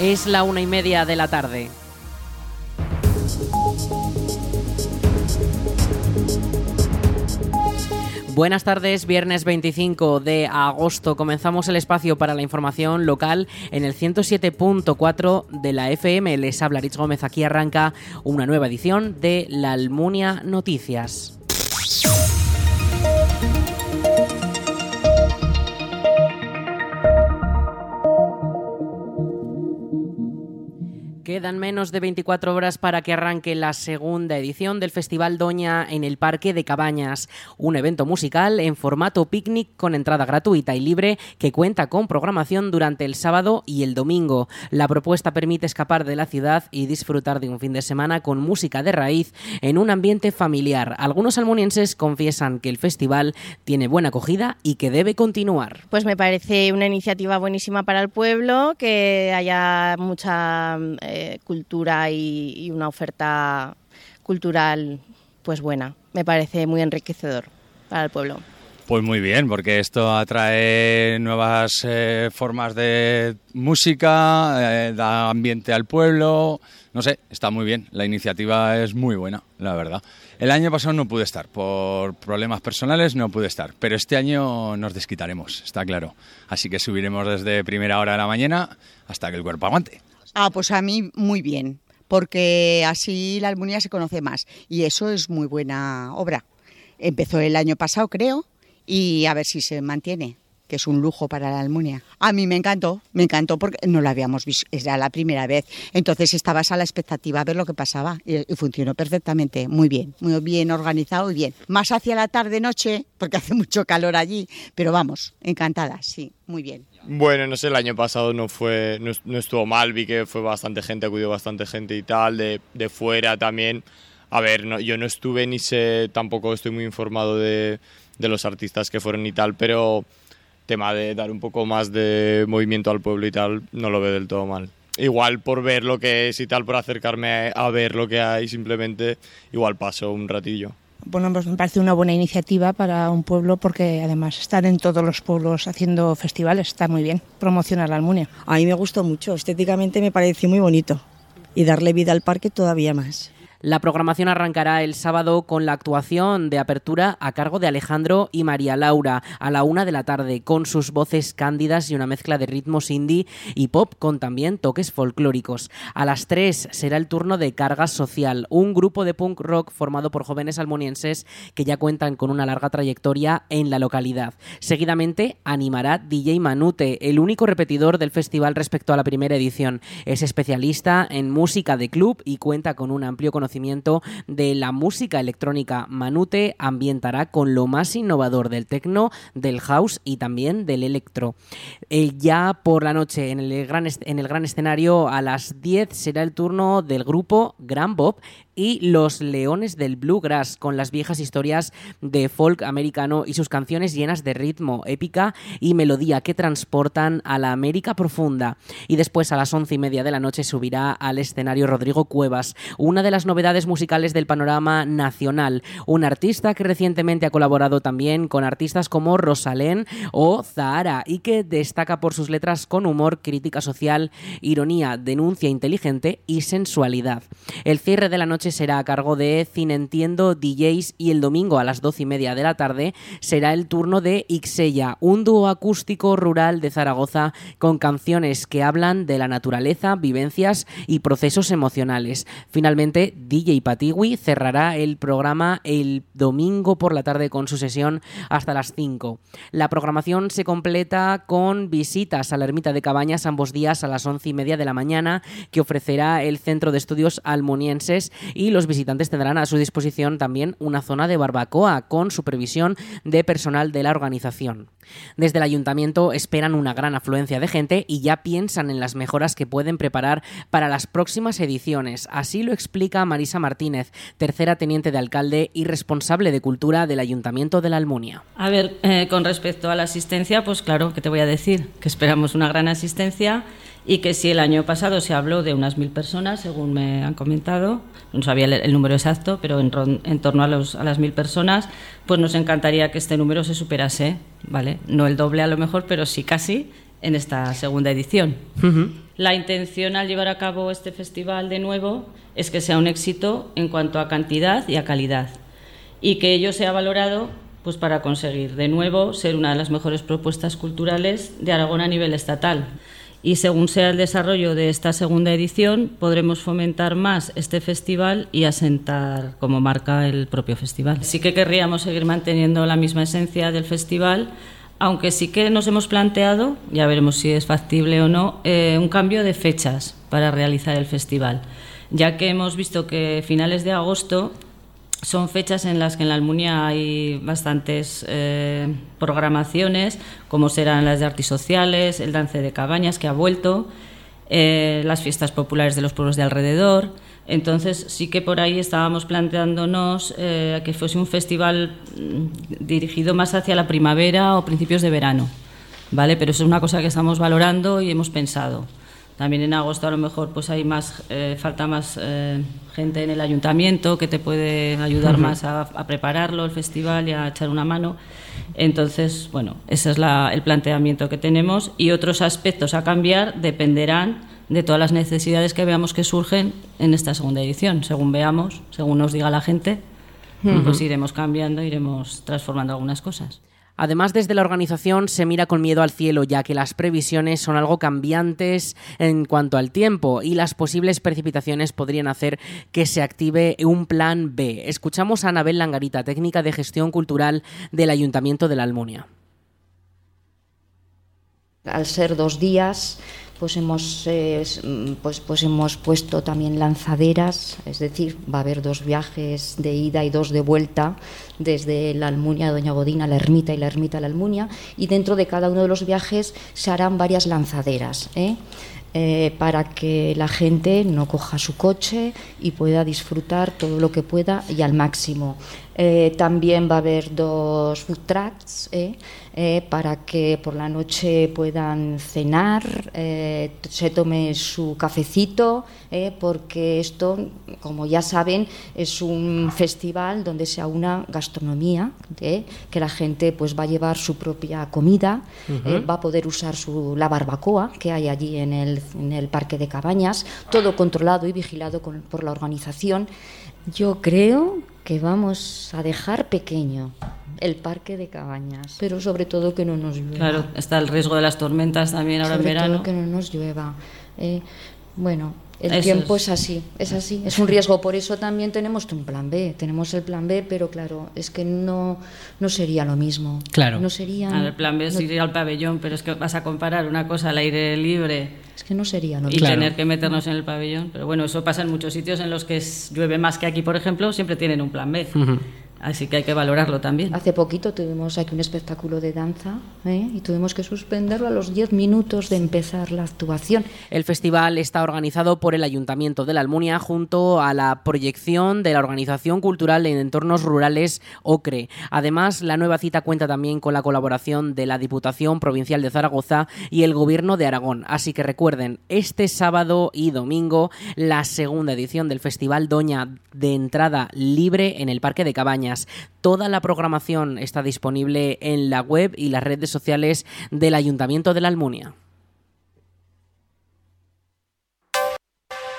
Es la una y media de la tarde. Buenas tardes, viernes 25 de agosto. Comenzamos el espacio para la información local en el 107.4 de la FM. Les habla Rich Gómez. Aquí arranca una nueva edición de La Almunia Noticias. Quedan menos de 24 horas para que arranque la segunda edición del Festival Doña en el Parque de Cabañas, un evento musical en formato picnic con entrada gratuita y libre que cuenta con programación durante el sábado y el domingo. La propuesta permite escapar de la ciudad y disfrutar de un fin de semana con música de raíz en un ambiente familiar. Algunos almunienses confiesan que el festival tiene buena acogida y que debe continuar. Pues me parece una iniciativa buenísima para el pueblo, que haya mucha... Eh, cultura y, una oferta cultural pues buena. Me parece muy enriquecedor para el pueblo. Pues muy bien, porque esto atrae nuevas eh, formas de música, eh, da ambiente al pueblo, no sé, está muy bien. La iniciativa es muy buena, la verdad. El año pasado no pude estar, por problemas personales no pude estar, pero este año nos desquitaremos, está claro. Así que subiremos desde primera hora de la mañana hasta que el cuerpo aguante. Ah, pues a mí muy bien, porque así la Almunia se conoce más y eso es muy buena obra. Empezó el año pasado, creo, y a ver si se mantiene que es un lujo para la Almunia. A mí me encantó, me encantó porque no lo habíamos visto, era la primera vez. Entonces estabas a la expectativa a ver lo que pasaba y, funcionó perfectamente, muy bien, muy bien organizado y bien. Más hacia la tarde-noche, porque hace mucho calor allí, pero vamos, encantada, sí, muy bien. Bueno, no sé, el año pasado no fue, no, estuvo mal, vi que fue bastante gente, acudió bastante gente y tal, de, de fuera también. A ver, no, yo no estuve ni sé, tampoco estoy muy informado de, de los artistas que fueron y tal, pero tema de dar un poco más de movimiento al pueblo y tal, no lo veo del todo mal. Igual por ver lo que es y tal, por acercarme a ver lo que hay, simplemente igual paso un ratillo. Bueno, pues me parece una buena iniciativa para un pueblo porque además estar en todos los pueblos haciendo festivales está muy bien, promocionar la Almunia. A mí me gustó mucho, estéticamente me pareció muy bonito y darle vida al parque todavía más. La programación arrancará el sábado con la actuación de apertura a cargo de Alejandro y María Laura a la una de la tarde, con sus voces cándidas y una mezcla de ritmos indie y pop con también toques folclóricos. A las tres será el turno de Carga Social, un grupo de punk rock formado por jóvenes almonienses que ya cuentan con una larga trayectoria en la localidad. Seguidamente animará DJ Manute, el único repetidor del festival respecto a la primera edición. Es especialista en música de club y cuenta con un amplio conocimiento de la música electrónica. Manute ambientará con lo más innovador del techno, del house y también del electro. Eh, ya por la noche en el, gran en el gran escenario a las 10 será el turno del grupo Gran Bob y Los Leones del Bluegrass, con las viejas historias de folk americano y sus canciones llenas de ritmo, épica y melodía que transportan a la América profunda. Y después a las once y media de la noche subirá al escenario Rodrigo Cuevas, una de las novedades musicales del panorama nacional, un artista que recientemente ha colaborado también con artistas como Rosalén o Zahara y que destaca por sus letras con humor, crítica social, ironía, denuncia inteligente y sensualidad. El cierre de la noche será a cargo de Cinentiendo DJs y el domingo a las doce y media de la tarde será el turno de Ixella, un dúo acústico rural de Zaragoza con canciones que hablan de la naturaleza, vivencias y procesos emocionales. Finalmente, DJ Patiwi cerrará el programa el domingo por la tarde con su sesión hasta las 5. La programación se completa con visitas a la ermita de Cabañas ambos días a las once y media de la mañana que ofrecerá el Centro de Estudios Almonienses y los visitantes tendrán a su disposición también una zona de barbacoa con supervisión de personal de la organización. Desde el ayuntamiento esperan una gran afluencia de gente y ya piensan en las mejoras que pueden preparar para las próximas ediciones. Así lo explica Marisa Martínez, tercera teniente de alcalde y responsable de cultura del ayuntamiento de la Almunia. A ver, eh, con respecto a la asistencia, pues claro, ¿qué te voy a decir? Que esperamos una gran asistencia y que si el año pasado se habló de unas mil personas, según me han comentado, no sabía el, número exacto, pero en, torno a, los, a las mil personas, pues nos encantaría que este número se superase, ¿vale? No el doble a lo mejor, pero sí casi, en esta segunda edición. La intención al llevar a cabo este festival de nuevo es que sea un éxito en cuanto a cantidad y a calidad y que ello sea valorado pues para conseguir de nuevo ser una de las mejores propuestas culturales de Aragón a nivel estatal. Y según sea el desarrollo de esta segunda edición, podremos fomentar más este festival y asentar como marca el propio festival. Sí que querríamos seguir manteniendo la misma esencia del festival, aunque sí que nos hemos planteado, ya veremos si es factible o no, eh, un cambio de fechas para realizar el festival, ya que hemos visto que finales de agosto son fechas en las que en la Almunia hay bastantes eh, programaciones, como serán las de artes sociales, el dance de cabañas que ha vuelto, eh, las fiestas populares de los pueblos de alrededor. Entonces sí que por ahí estábamos planteándonos eh, que fuese un festival mm, dirigido más hacia la primavera o principios de verano, ¿vale? Pero eso es una cosa que estamos valorando y hemos pensado. También en agosto a lo mejor pues hay más eh, falta más eh, gente en el ayuntamiento que te puede ayudar más a, prepararlo el festival y a echar una mano. Entonces, bueno, ese es el planteamiento que tenemos y otros aspectos a cambiar dependerán de todas las necesidades que veamos que surgen en esta segunda edición. Según veamos, según nos diga la gente, pues iremos cambiando, iremos transformando algunas cosas. Además, desde la organización se mira con miedo al cielo, ya que las previsiones son algo cambiantes en cuanto al tiempo y las posibles precipitaciones podrían hacer que se active un plan B. Escuchamos a Anabel Langarita, técnica de gestión cultural del Ayuntamiento de la Almunia. Al ser dos días, pues hemos, mm, pues, pues hemos puesto también lanzaderas, es decir, va a haber dos viajes de ida y dos de vuelta desde la Almunia, Doña Godina, la Ermita y la Ermita, la Almunia, y dentro de cada uno de los viajes se harán varias lanzaderas. ¿eh? Eh, para que la gente no coja su coche y pueda disfrutar todo lo que pueda y al máximo. Eh, también va a haber dos food trucks eh, eh, para que por la noche puedan cenar, se tome su cafecito, porque esto, como ya saben, es un festival donde se aúna gastronomía, que la gente pues va a llevar su propia comida, va a poder usar su, la barbacoa que hay allí en el, en el parque de cabañas, todo controlado y vigilado por la organización. Yo creo que vamos a dejar pequeño el parque de cabañas, pero sobre todo que no nos llueva. Claro, está el riesgo de las tormentas también ahora en verano. Todo que no nos llueva. Eh, bueno, el tiempo es... así, es así, es un riesgo. Por eso también tenemos un plan B. Tenemos el plan B, pero claro, es que no, no sería lo mismo. Claro. No sería. el plan B es ir al pabellón, pero es que vas a comparar una cosa al aire libre. Es que no sería lo mismo. Y tener que meternos en el pabellón. Pero bueno, eso pasa en muchos sitios en los que llueve más que aquí, por ejemplo, siempre tienen un plan B. Así que hay que valorarlo también. Hace poquito tuvimos aquí un espectáculo de danza ¿eh? y tuvimos que suspenderlo a los 10 minutos de empezar la actuación. El festival está organizado por el Ayuntamiento de la Almunia junto a la proyección de la Organización Cultural en Entornos Rurales OCRE. Además, la nueva cita cuenta también con la colaboración de la Diputación Provincial de Zaragoza y el Gobierno de Aragón. Así que recuerden, este sábado y domingo la segunda edición del Festival Doña de entrada libre en el Parque de Cabaña Toda la programación está disponible en la web y las redes sociales del Ayuntamiento de la Almunia.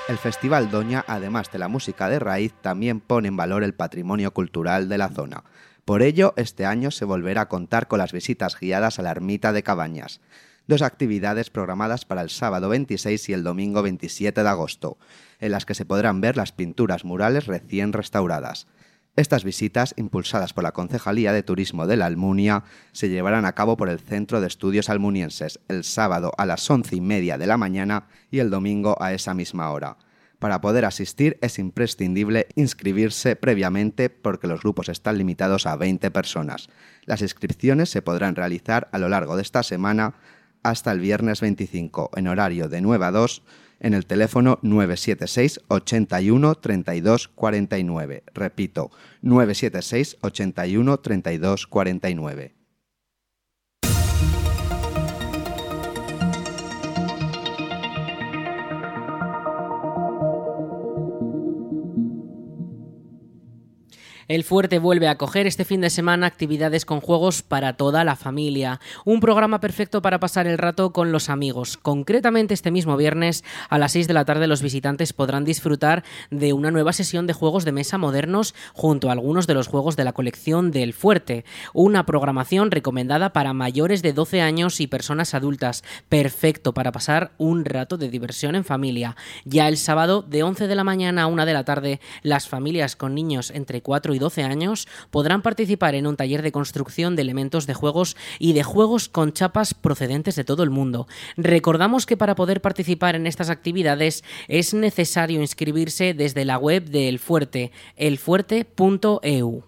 El Festival Doña, además de la música de raíz, también pone en valor el patrimonio cultural de la zona. Por ello, este año se volverá a contar con las visitas guiadas a la ermita de Cabañas, dos actividades programadas para el sábado 26 y el domingo 27 de agosto, en las que se podrán ver las pinturas murales recién restauradas. Estas visitas, impulsadas por la Concejalía de Turismo de la Almunia, se llevarán a cabo por el Centro de Estudios Almunienses el sábado a las once y media de la mañana y el domingo a esa misma hora. Para poder asistir es imprescindible inscribirse previamente porque los grupos están limitados a 20 personas. Las inscripciones se podrán realizar a lo largo de esta semana hasta el viernes 25 en horario de 9 a 2 en el teléfono 976 81 32 49. Repito, 976 81 32 49. El Fuerte vuelve a acoger este fin de semana actividades con juegos para toda la familia. Un programa perfecto para pasar el rato con los amigos. Concretamente este mismo viernes a las 6 de la tarde los visitantes podrán disfrutar de una nueva sesión de juegos de mesa modernos junto a algunos de los juegos de la colección del Fuerte. Una programación recomendada para mayores de 12 años y personas adultas. Perfecto para pasar un rato de diversión en familia. Ya el sábado de 11 de la mañana a 1 de la tarde las familias con niños entre 4 y 12 años podrán participar en un taller de construcción de elementos de juegos y de juegos con chapas procedentes de todo el mundo. Recordamos que para poder participar en estas actividades es necesario inscribirse desde la web de El Fuerte, elfuerte.eu.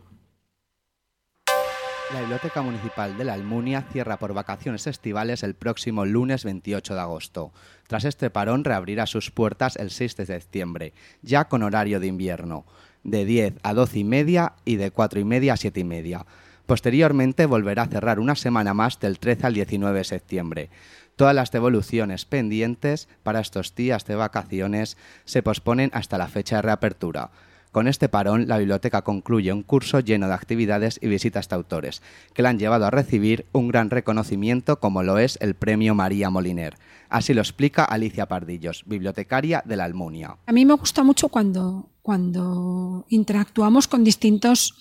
La Biblioteca Municipal de la Almunia cierra por vacaciones estivales el próximo lunes 28 de agosto. Tras este parón reabrirá sus puertas el 6 de septiembre, ya con horario de invierno de 10 a 12 y media y de 4 y media a 7 y media. Posteriormente volverá a cerrar una semana más del 13 al 19 de septiembre. Todas las devoluciones pendientes para estos días de vacaciones se posponen hasta la fecha de reapertura. Con este parón, la biblioteca concluye un curso lleno de actividades y visitas de autores, que le han llevado a recibir un gran reconocimiento como lo es el Premio María Moliner. Así lo explica Alicia Pardillos, bibliotecaria de la Almunia. A mí me gusta mucho cuando, cuando interactuamos con distintas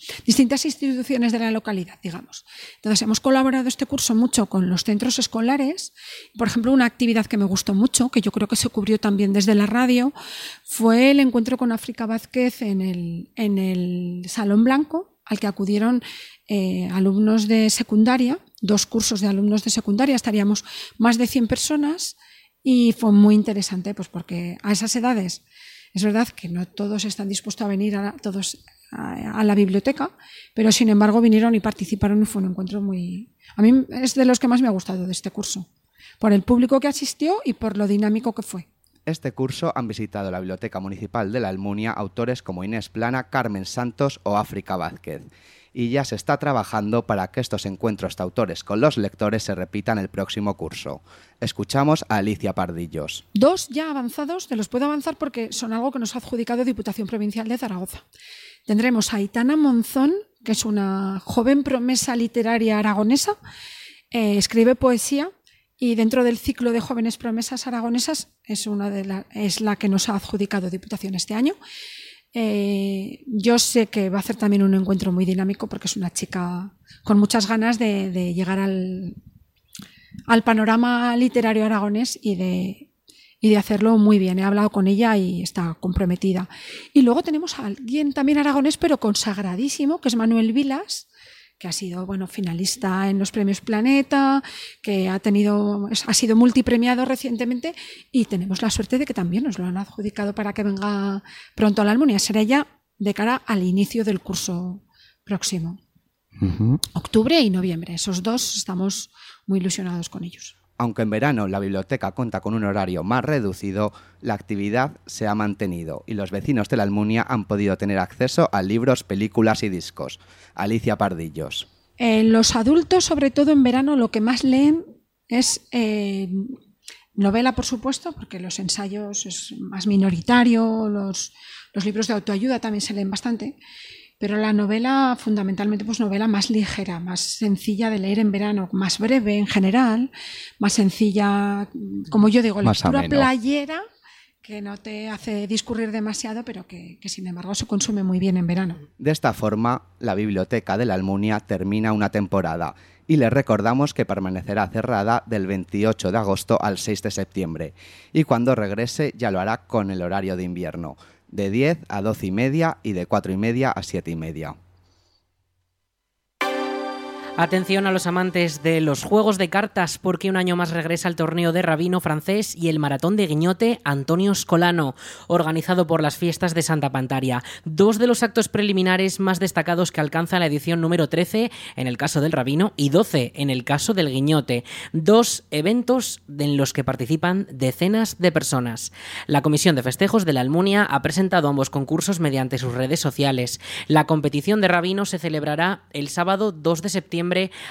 instituciones de la localidad, digamos. Entonces, hemos colaborado este curso mucho con los centros escolares. Por ejemplo, una actividad que me gustó mucho, que yo creo que se cubrió también desde la radio, fue el encuentro con África Vázquez en el, en el Salón Blanco, al que acudieron eh, alumnos de secundaria, dos cursos de alumnos de secundaria, estaríamos más de 100 personas y fue muy interesante, pues porque a esas edades es verdad que no todos están dispuestos a venir a, todos a, la biblioteca, pero sin embargo vinieron y participaron y fue un encuentro muy... A mí es de los que más me ha gustado de este curso, por el público que asistió y por lo dinámico que fue. Este curso han visitado la Biblioteca Municipal de la Almunia autores como Inés Plana, Carmen Santos o África Vázquez y ya se está trabajando para que estos encuentros de autores con los lectores se repitan el próximo curso. Escuchamos a Alicia Pardillos. Dos ya avanzados, te los puedo avanzar porque son algo que nos ha adjudicado Diputación Provincial de Zaragoza. Tendremos a Aitana Monzón, que es una joven promesa literaria aragonesa, eh, escribe poesía y dentro del ciclo de jóvenes promesas aragonesas es, una de la, es la que nos ha adjudicado Diputación este año. Eh, yo sé que va a hacer también un encuentro muy dinámico porque es una chica con muchas ganas de, llegar al, al, panorama literario aragonés y de, y de hacerlo muy bien. He hablado con ella y está comprometida. Y luego tenemos a alguien también aragonés, pero consagradísimo, que es Manuel Vilas, que ha sido bueno finalista en los premios Planeta, que ha tenido ha sido multipremiado recientemente y tenemos la suerte de que también nos lo han adjudicado para que venga pronto a la Almunia. Será ya de cara al inicio del curso próximo. Octubre y noviembre. Esos dos estamos muy ilusionados con ellos. Aunque en verano la biblioteca cuenta con un horario más reducido, la actividad se ha mantenido y los vecinos de la Almunia han podido tener acceso a libros, películas y discos. Alicia Pardillos. Eh, los adultos, sobre todo en verano, lo que más leen es eh, novela, por supuesto, porque los ensayos es más minoritario, los, los libros de autoayuda también se leen bastante pero la novela fundamentalmente pues novela más ligera, más sencilla de leer en verano, más breve en general, más sencilla, como yo digo, lectura playera que no te hace discurrir demasiado, pero que, que, sin embargo se consume muy bien en verano. De esta forma, la biblioteca de la Almunia termina una temporada y le recordamos que permanecerá cerrada del 28 de agosto al 6 de septiembre y cuando regrese ya lo hará con el horario de invierno de 10 a 12 y media y de 4 y media a 7 y media. Atención a los amantes de los juegos de cartas porque un año más regresa el torneo de Rabino francés y el maratón de Guiñote Antonio Scolano, organizado por las fiestas de Santa Pantaria. Dos de los actos preliminares más destacados que alcanza la edición número 13 en el caso del Rabino y 12 en el caso del Guiñote. Dos eventos en los que participan decenas de personas. La Comisión de Festejos de la Almunia ha presentado ambos concursos mediante sus redes sociales. La competición de Rabino se celebrará el sábado 2 de septiembre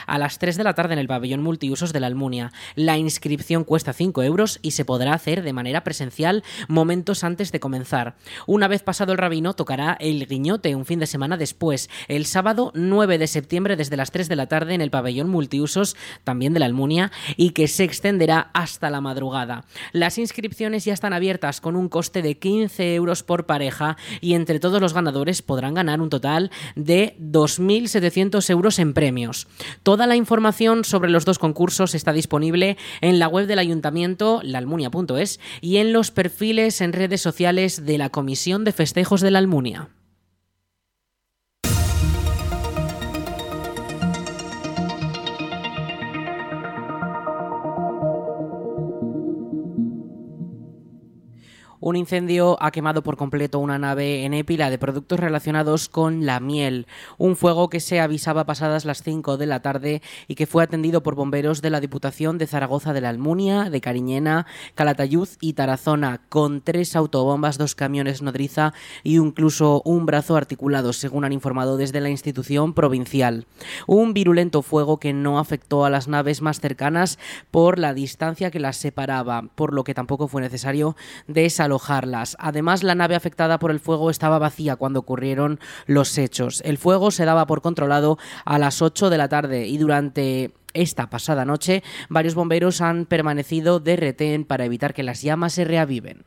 a las 3 de la tarde en el pabellón multiusos de la Almunia. La inscripción cuesta 5 euros y se podrá hacer de manera presencial momentos antes de comenzar. Una vez pasado el rabino, tocará el guiñote un fin de semana después, el sábado 9 de septiembre desde las 3 de la tarde en el pabellón multiusos también de la Almunia y que se extenderá hasta la madrugada. Las inscripciones ya están abiertas con un coste de 15 euros por pareja y entre todos los ganadores podrán ganar un total de 2.700 euros en premios. Toda la información sobre los dos concursos está disponible en la web del ayuntamiento, laalmunia.es, y en los perfiles en redes sociales de la Comisión de Festejos de la Almunia. Un incendio ha quemado por completo una nave en Épila de productos relacionados con la miel, un fuego que se avisaba pasadas las 5 de la tarde y que fue atendido por bomberos de la Diputación de Zaragoza de la Almunia, de Cariñena, Calatayud y Tarazona, con tres autobombas, dos camiones nodriza y incluso un brazo articulado, según han informado desde la institución provincial. Un virulento fuego que no afectó a las naves más cercanas por la distancia que las separaba, por lo que tampoco fue necesario desalojar alojarlas. Además, la nave afectada por el fuego estaba vacía cuando ocurrieron los hechos. El fuego se daba por controlado a las 8 de la tarde y durante esta pasada noche varios bomberos han permanecido de retén para evitar que las llamas se reaviven.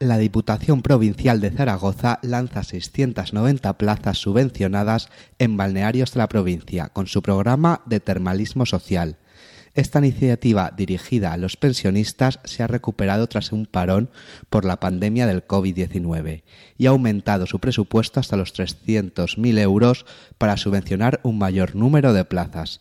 La Diputación Provincial de Zaragoza lanza 690 plazas subvencionadas en balnearios de la provincia con su programa de termalismo social. Esta iniciativa dirigida a los pensionistas se ha recuperado tras un parón por la pandemia del COVID-19 y ha aumentado su presupuesto hasta los 300.000 euros para subvencionar un mayor número de plazas.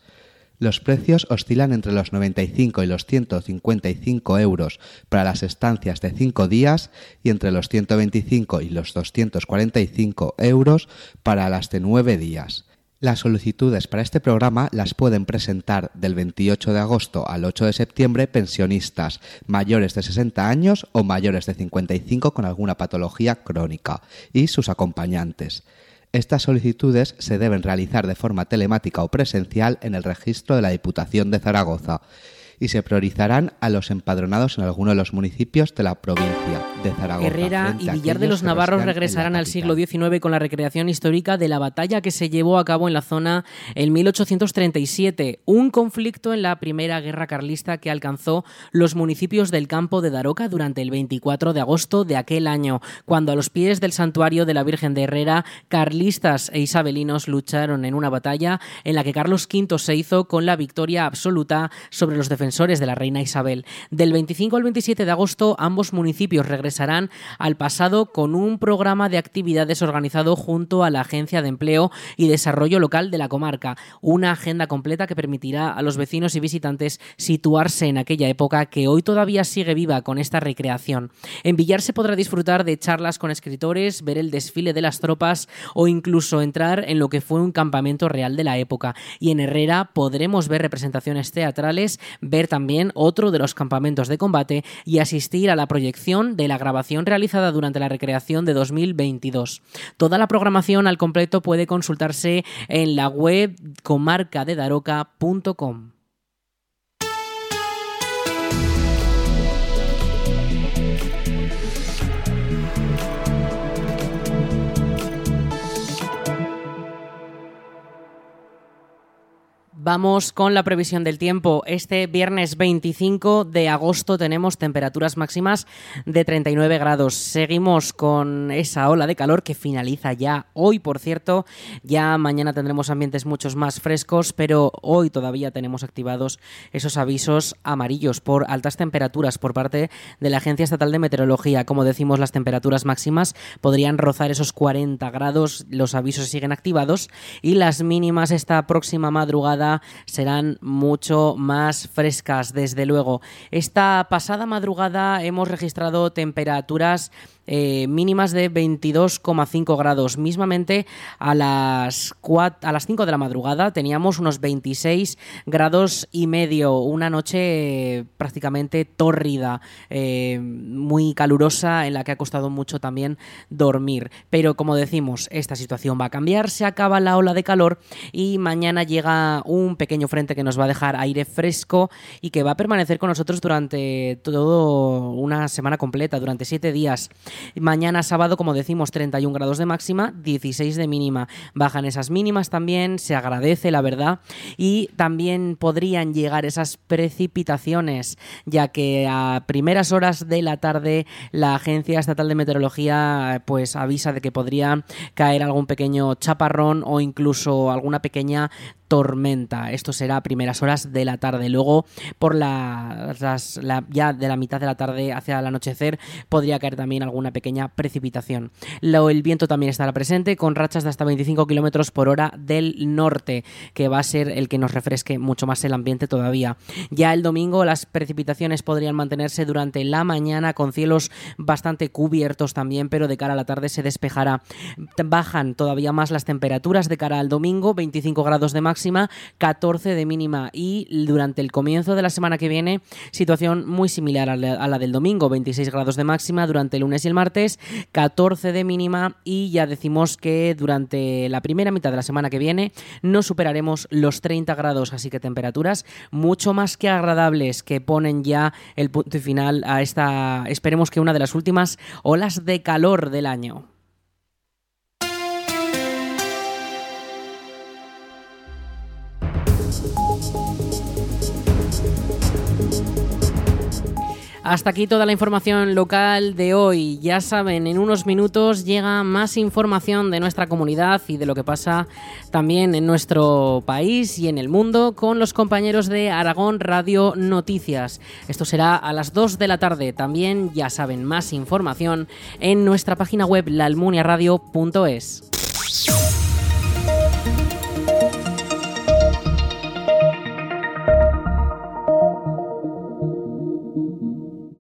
Los precios oscilan entre los 95 y los 155 euros para las estancias de 5 días y entre los 125 y los 245 euros para las de 9 días. Las solicitudes para este programa las pueden presentar del 28 de agosto al 8 de septiembre pensionistas mayores de 60 años o mayores de 55 con alguna patología crónica y sus acompañantes. Estas solicitudes se deben realizar de forma telemática o presencial en el registro de la Diputación de Zaragoza y se priorizarán a los empadronados en alguno de los municipios de la provincia de Zaragoza. Herrera y Villar de los Navarros regresarán al siglo XIX con la recreación histórica de la batalla que se llevó a cabo en la zona en 1837, un conflicto en la primera guerra carlista que alcanzó los municipios del campo de Daroca durante el 24 de agosto de aquel año, cuando a los pies del santuario de la Virgen de Herrera, carlistas e isabelinos lucharon en una batalla en la que Carlos V se hizo con la victoria absoluta sobre los defensores de la reina Isabel. Del 25 al 27 de agosto, ambos municipios regresarán al pasado con un programa de actividades organizado junto a la Agencia de Empleo y Desarrollo Local de la comarca. Una agenda completa que permitirá a los vecinos y visitantes situarse en aquella época que hoy todavía sigue viva con esta recreación. En Villar se podrá disfrutar de charlas con escritores, ver el desfile de las tropas o incluso entrar en lo que fue un campamento real de la época. Y en Herrera podremos ver representaciones teatrales, ver también otro de los campamentos de combate y asistir a la proyección de la grabación realizada durante la recreación de 2022. Toda la programación al completo puede consultarse en la web comarcadedaroca.com. Vamos con la previsión del tiempo. Este viernes 25 de agosto tenemos temperaturas máximas de 39 grados. Seguimos con esa ola de calor que finaliza ya hoy, por cierto. Ya mañana tendremos ambientes muchos más frescos, pero hoy todavía tenemos activados esos avisos amarillos por altas temperaturas por parte de la Agencia Estatal de Meteorología. Como decimos, las temperaturas máximas podrían rozar esos 40 grados. Los avisos siguen activados y las mínimas esta próxima madrugada serán mucho más frescas, desde luego. Esta pasada madrugada hemos registrado temperaturas eh, mínimas de 22,5 grados. Mismamente a las, a las 5 de la madrugada teníamos unos 26 grados y medio. Una noche prácticamente tórrida, eh, muy calurosa, en la que ha costado mucho también dormir. Pero como decimos, esta situación va a cambiar, se acaba la ola de calor y mañana llega un pequeño frente que nos va a dejar aire fresco y que va a permanecer con nosotros durante todo una semana completa, durante siete días. Mañana sábado, como decimos, 31 grados de máxima, 16 de mínima. Bajan esas mínimas también, se agradece la verdad. Y también podrían llegar esas precipitaciones, ya que a primeras horas de la tarde la Agencia Estatal de Meteorología pues avisa de que podría caer algún pequeño chaparrón o incluso alguna pequeña tormenta. Esto será a primeras horas de la tarde. Luego, por las, ya de la mitad de la tarde hacia el anochecer, podría caer también alguna pequeña precipitación. el viento también estará presente con rachas de hasta 25 kilómetros por hora del norte, que va a ser el que nos refresque mucho más el ambiente todavía. Ya el domingo, las precipitaciones podrían mantenerse durante la mañana con cielos bastante cubiertos también, pero de cara a la tarde se despejará. Bajan todavía más las temperaturas de cara al domingo, 25 grados de máximo 14 de mínima. Y durante el comienzo de la semana que viene situación muy similar a la, del domingo, 26 grados de máxima durante el lunes y el martes, 14 de mínima. Y ya decimos que durante la primera mitad de la semana que viene no superaremos los 30 grados, así que temperaturas mucho más que agradables que ponen ya el punto final a esta, esperemos que una de las últimas olas de calor del año. Hasta aquí toda la información local de hoy. Ya saben, en unos minutos llega más información de nuestra comunidad y de lo que pasa también en nuestro país y en el mundo con los compañeros de Aragón Radio Noticias. Esto será a las 2 de la tarde. También ya saben, más información en nuestra página web laalmuniaradio.es.